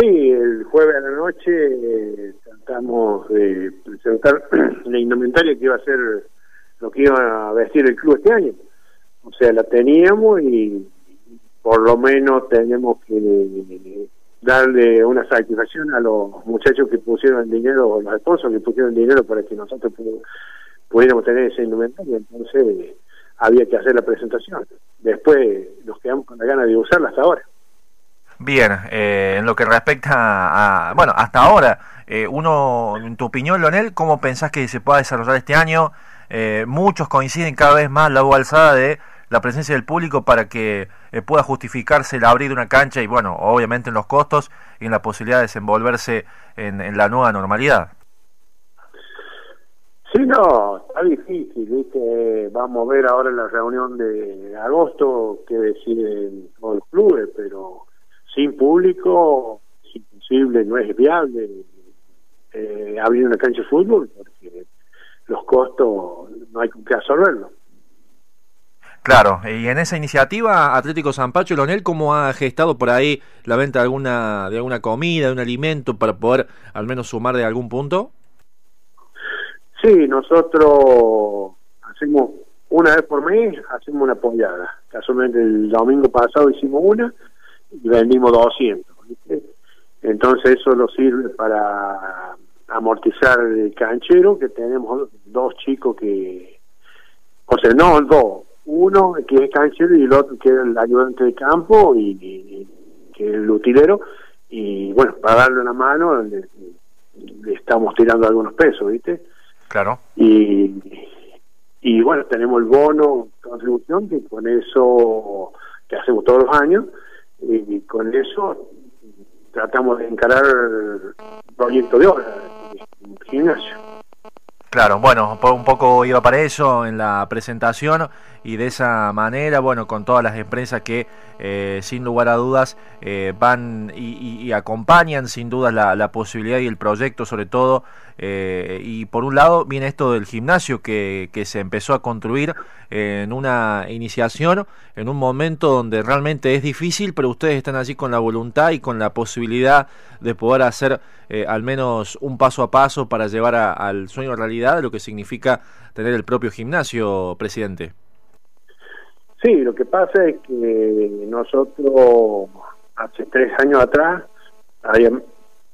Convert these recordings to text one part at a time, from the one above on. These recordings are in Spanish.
Sí, el jueves a la noche eh, tratamos de presentar la indumentaria que iba a ser lo que iba a vestir el club este año. O sea, la teníamos y por lo menos tenemos que darle una satisfacción a los muchachos que pusieron el dinero, o los esposos que pusieron el dinero para que nosotros pudiéramos tener esa indumentaria. Entonces había que hacer la presentación. Después nos quedamos con la gana de usarla hasta ahora. Bien, eh, en lo que respecta a, bueno, hasta ahora, eh, uno, en tu opinión, Leonel, ¿cómo pensás que se pueda desarrollar este año? Eh, muchos coinciden cada vez más la alzada de la presencia del público para que pueda justificarse el abrir una cancha y, bueno, obviamente en los costos y en la posibilidad de desenvolverse en, la nueva normalidad. Sí, no, está difícil, ¿viste? Vamos a ver ahora en la reunión de agosto qué deciden los clubes, pero sin público es imposible, no es viable eh, abrir una cancha de fútbol porque los costos no hay con qué absorberlo. Claro, y en esa iniciativa Atlético San Pacho, Lonel, ¿cómo ha gestado por ahí la venta de alguna, de alguna comida, de un alimento para poder al menos sumar de algún punto? Sí, nosotros hacemos una vez por mes, hacemos una apoyada. Casualmente el domingo pasado hicimos una y vendimos 200. Entonces eso nos sirve para amortizar el canchero, que tenemos dos chicos que, o sea, no, dos, uno que es canchero y el otro que es el ayudante de campo y, que es el utilero, y bueno, para darle una mano le, estamos tirando algunos pesos, ¿viste? Claro. Y, y bueno, tenemos el bono contribución, que con eso que hacemos todos los años, y con eso tratamos de encarar el proyecto de obra el gimnasio. Claro, bueno, un poco iba para eso en la presentación y de esa manera, bueno, con todas las empresas que eh, sin lugar a dudas eh, van y, acompañan sin duda la, posibilidad y el proyecto sobre todo. Eh, y por un lado viene esto del gimnasio que, que se empezó a construir en una iniciación, en un momento donde realmente es difícil, pero ustedes están allí con la voluntad y con la posibilidad de poder hacer al menos un paso a paso para llevar al sueño realidad de lo que significa tener el propio gimnasio, presidente. Sí, lo que pasa es que nosotros hace tres años atrás había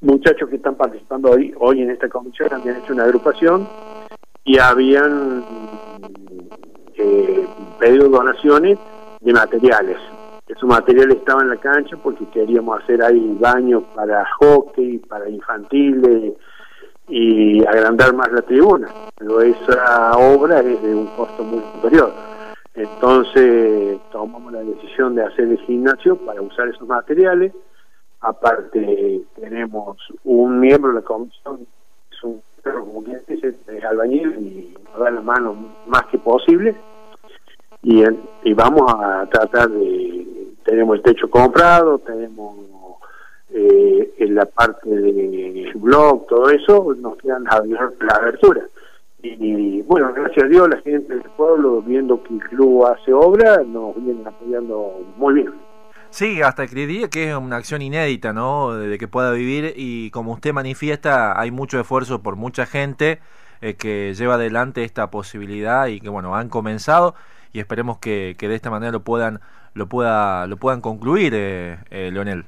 muchachos que están participando hoy, hoy en esta comisión, habían hecho una agrupación y habían eh, pedido donaciones de materiales. Esos materiales estaban en la cancha porque queríamos hacer ahí baños para hockey, para infantiles y agrandar más la tribuna. Pero esa obra es de un costo muy superior. Entonces tomamos la decisión de hacer el gimnasio para usar esos materiales. Aparte tenemos un miembro de la comisión, es un perro como quien dice, es albañil y nos da la mano más que posible. Y, vamos a tratar de, tenemos el techo comprado, tenemos eh, en la parte del blog, todo eso, nos quedan la, la abertura y bueno, gracias a Dios la gente del pueblo, viendo que el club hace obra, nos vienen apoyando muy bien. Sí, hasta que diría que es una acción inédita, ¿no? De que pueda vivir y como usted manifiesta, hay mucho esfuerzo por mucha gente eh, que lleva adelante esta posibilidad y que, bueno, han comenzado y esperemos que, que de esta manera lo puedan lo pueda lo puedan concluir, eh, eh Leonel.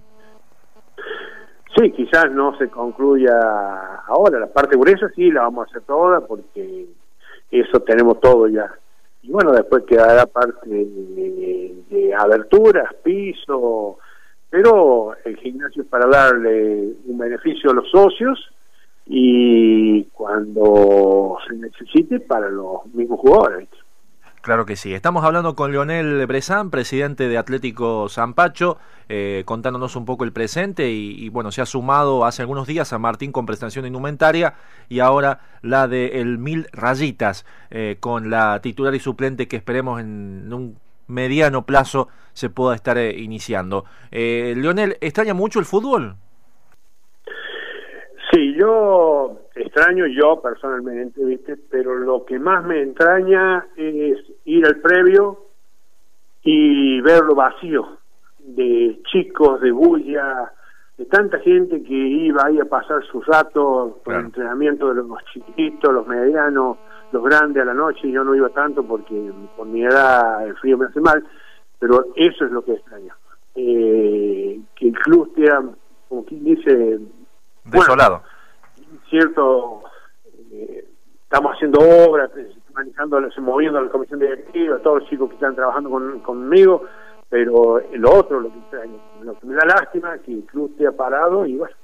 Sí, quizás no se concluya ahora, la parte gruesa sí la vamos a hacer toda porque eso tenemos todo ya. Y bueno, después quedará parte de, aberturas, piso, pero el gimnasio es para darle un beneficio a los socios y cuando se necesite para los mismos jugadores. Claro que sí. Estamos hablando con Leonel Bresan, presidente de Atlético Zampacho, eh, contándonos un poco el presente y, bueno, se ha sumado hace algunos días a Martín con prestación indumentaria y ahora la de el Mil Rayitas eh, con la titular y suplente que esperemos en un mediano plazo se pueda estar eh, iniciando. Leonel, ¿extraña mucho el fútbol? Sí, yo extraño yo personalmente, ¿viste? Pero lo que más me entraña es ir al previo y verlo vacío, de chicos, de bulla, de tanta gente que iba ahí a pasar sus ratos por el entrenamiento de los chiquitos, los medianos, los grandes a la noche, yo no iba tanto porque por mi edad el frío me hace mal, pero eso es lo que extraño. Eh, que el club esté, como quien dice... Desolado. Cierto, eh, estamos haciendo obras, manejando, moviendo la comisión directiva, todos los chicos que están trabajando conmigo, pero lo otro, lo que, lo que me da lástima, es que el club esté parado y bueno,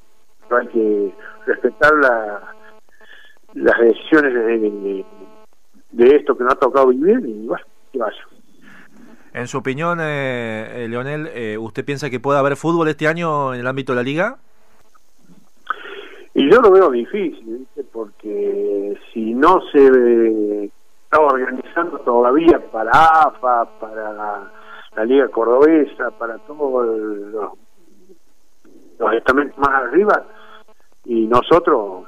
hay que respetar la, las decisiones de, de, esto que nos ha tocado vivir y bueno, que vaya. En su opinión, eh, eh Leonel, eh, ¿usted piensa que puede haber fútbol este año en el ámbito de la liga? Y yo lo veo difícil, porque si no se está organizando todavía para AFA, para la Liga Cordobesa, para todos los, estamentos más arriba, y nosotros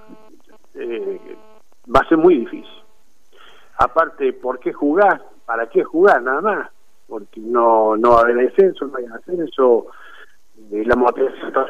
eh, va a ser muy difícil. Aparte, ¿por qué jugar? ¿Para qué jugar? Nada más. Porque no, no va a haber descenso, no hay ascenso, eh, la motivación está